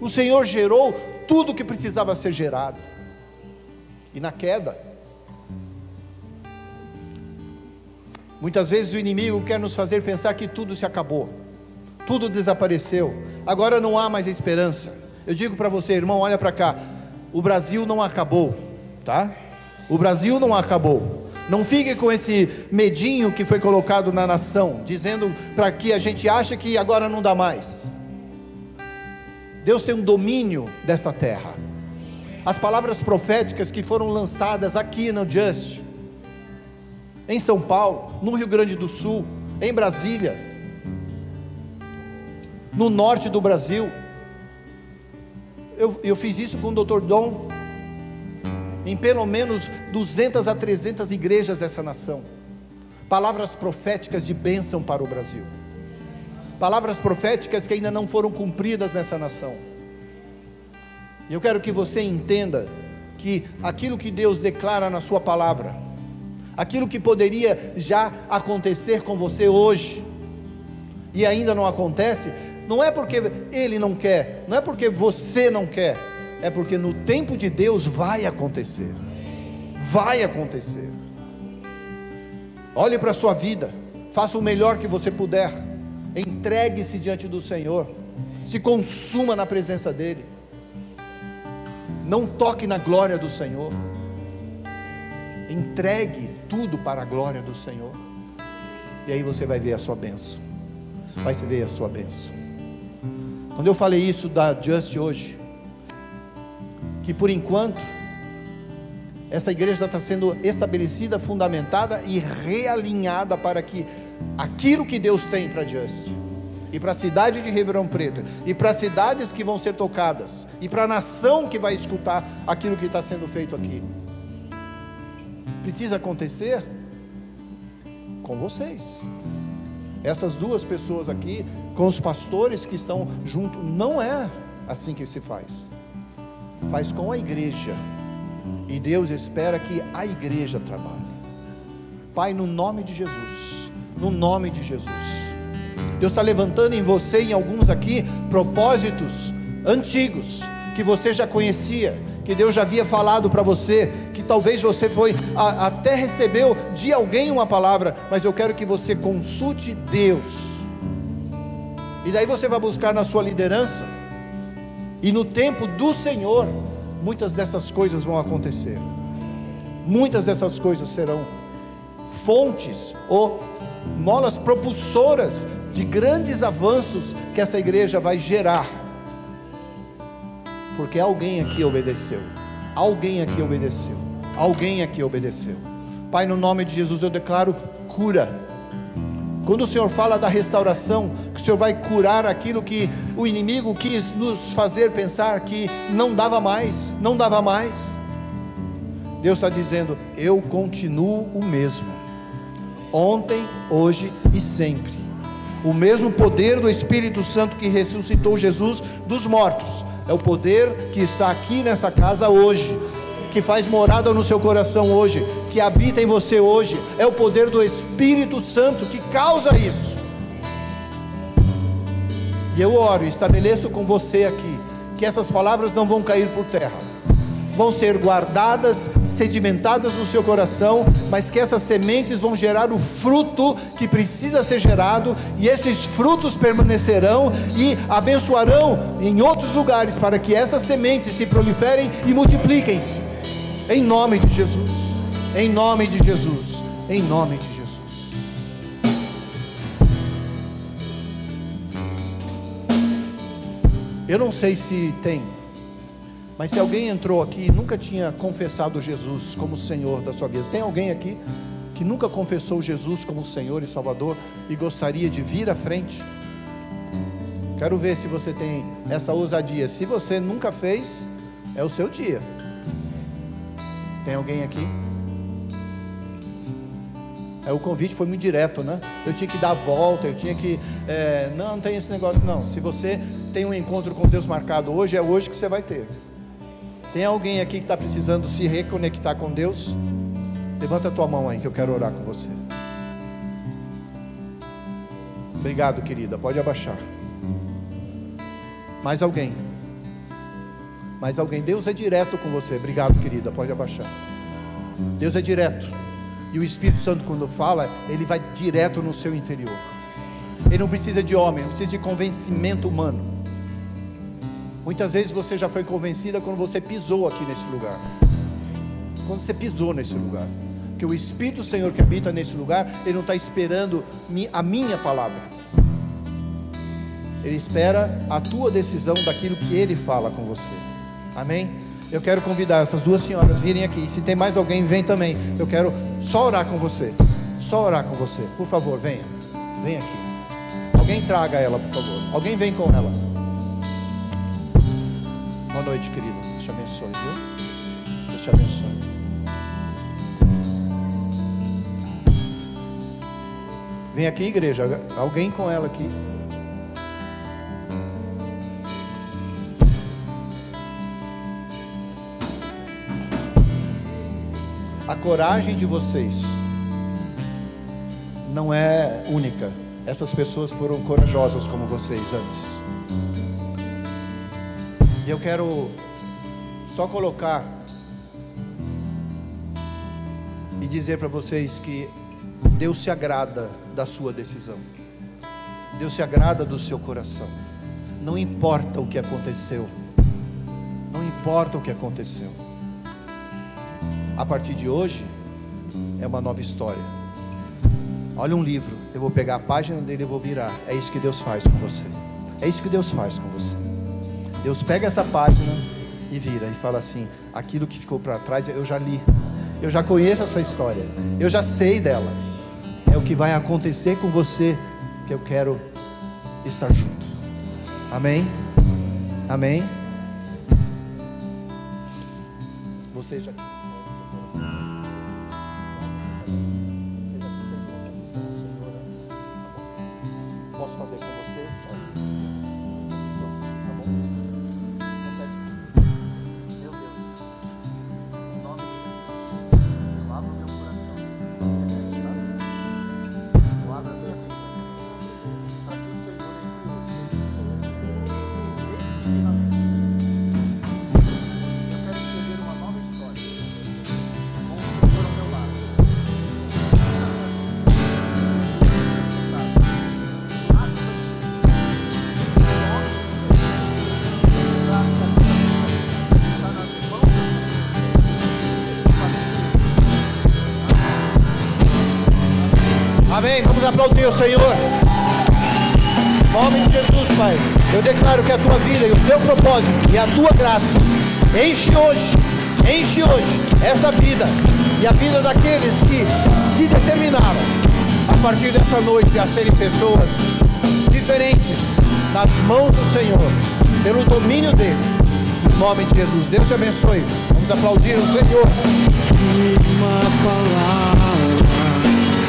S1: O Senhor gerou tudo que precisava ser gerado. E na queda, muitas vezes o inimigo quer nos fazer pensar que tudo se acabou, tudo desapareceu, agora não há mais esperança. Eu digo para você, irmão, olha para cá, o Brasil não acabou, tá? O Brasil não acabou. Não fique com esse medinho que foi colocado na nação, dizendo para que a gente ache que agora não dá mais. Deus tem um domínio dessa terra. As palavras proféticas que foram lançadas aqui no Just, em São Paulo, no Rio Grande do Sul, em Brasília, no norte do Brasil. Eu, eu fiz isso com o Dr. Dom, em pelo menos 200 a 300 igrejas dessa nação. Palavras proféticas de bênção para o Brasil. Palavras proféticas que ainda não foram cumpridas nessa nação. E eu quero que você entenda que aquilo que Deus declara na Sua palavra, aquilo que poderia já acontecer com você hoje, e ainda não acontece, não é porque Ele não quer, não é porque você não quer, é porque no tempo de Deus vai acontecer. Vai acontecer. Olhe para a sua vida, faça o melhor que você puder, entregue-se diante do Senhor, se consuma na presença dEle, não toque na glória do Senhor, entregue tudo para a glória do Senhor, e aí você vai ver a sua bênção, vai se ver a sua bênção. Quando eu falei isso da Just hoje, que por enquanto essa igreja está sendo estabelecida, fundamentada e realinhada para que aquilo que Deus tem para Just, e para a cidade de Ribeirão Preto, e para as cidades que vão ser tocadas, e para a nação que vai escutar aquilo que está sendo feito aqui, precisa acontecer com vocês. Essas duas pessoas aqui, com os pastores que estão junto, não é assim que se faz faz com a igreja. E Deus espera que a igreja trabalhe. Pai, no nome de Jesus, no nome de Jesus. Deus está levantando em você, em alguns aqui, propósitos antigos, que você já conhecia, que Deus já havia falado para você, que talvez você foi a, até recebeu de alguém uma palavra, mas eu quero que você consulte Deus. E daí você vai buscar na sua liderança e no tempo do Senhor, muitas dessas coisas vão acontecer. Muitas dessas coisas serão fontes ou molas propulsoras de grandes avanços que essa igreja vai gerar. Porque alguém aqui obedeceu. Alguém aqui obedeceu. Alguém aqui obedeceu. Pai, no nome de Jesus eu declaro cura quando o Senhor fala da restauração, que o Senhor vai curar aquilo que o inimigo quis nos fazer pensar que não dava mais, não dava mais. Deus está dizendo: Eu continuo o mesmo, ontem, hoje e sempre. O mesmo poder do Espírito Santo que ressuscitou Jesus dos mortos, é o poder que está aqui nessa casa hoje, que faz morada no seu coração hoje, que habita em você hoje, é o poder do Espírito Santo que causa isso. E eu oro, estabeleço com você aqui, que essas palavras não vão cair por terra, vão ser guardadas, sedimentadas no seu coração, mas que essas sementes vão gerar o fruto que precisa ser gerado, e esses frutos permanecerão e abençoarão em outros lugares, para que essas sementes se proliferem e multipliquem-se, em nome de Jesus. Em nome de Jesus. Em nome de Jesus. Eu não sei se tem, mas se alguém entrou aqui e nunca tinha confessado Jesus como Senhor da sua vida, tem alguém aqui que nunca confessou Jesus como Senhor e Salvador e gostaria de vir à frente? Quero ver se você tem essa ousadia. Se você nunca fez, é o seu dia. Tem alguém aqui? É, o convite foi muito direto, né? Eu tinha que dar a volta, eu tinha que. É, não, não tem esse negócio, não. Se você tem um encontro com Deus marcado hoje, é hoje que você vai ter. Tem alguém aqui que está precisando se reconectar com Deus? Levanta a tua mão aí que eu quero orar com você. Obrigado, querida. Pode abaixar. Mais alguém? Mais alguém? Deus é direto com você. Obrigado, querida. Pode abaixar. Deus é direto. E o Espírito Santo, quando fala, ele vai direto no seu interior. Ele não precisa de homem, não precisa de convencimento humano. Muitas vezes você já foi convencida quando você pisou aqui nesse lugar. Quando você pisou nesse lugar. Que o Espírito do Senhor que habita nesse lugar, ele não está esperando a minha palavra. Ele espera a tua decisão daquilo que ele fala com você. Amém? Eu quero convidar essas duas senhoras virem aqui. Se tem mais alguém, vem também. Eu quero só orar com você. Só orar com você. Por favor, venha. Vem aqui. Alguém traga ela, por favor. Alguém vem com ela. Boa noite, querido. Deus te abençoe, viu? Deus te abençoe. Vem aqui, igreja. Alguém com ela aqui. A coragem de vocês não é única. Essas pessoas foram corajosas como vocês antes. E eu quero só colocar e dizer para vocês que Deus se agrada da sua decisão. Deus se agrada do seu coração. Não importa o que aconteceu. Não importa o que aconteceu a partir de hoje é uma nova história. Olha um livro, eu vou pegar a página dele e vou virar. É isso que Deus faz com você. É isso que Deus faz com você. Deus pega essa página e vira e fala assim: aquilo que ficou para trás eu já li, eu já conheço essa história, eu já sei dela. É o que vai acontecer com você que eu quero estar junto. Amém? Amém? Você já. Aplaudir o Senhor. Em nome de Jesus, Pai. Eu declaro que a tua vida e o teu propósito e a tua graça enche hoje, enche hoje essa vida e a vida daqueles que se determinaram a partir dessa noite a serem pessoas diferentes nas mãos do Senhor, pelo domínio dele. Em nome de Jesus. Deus te abençoe. Vamos aplaudir o Senhor. Uma palavra.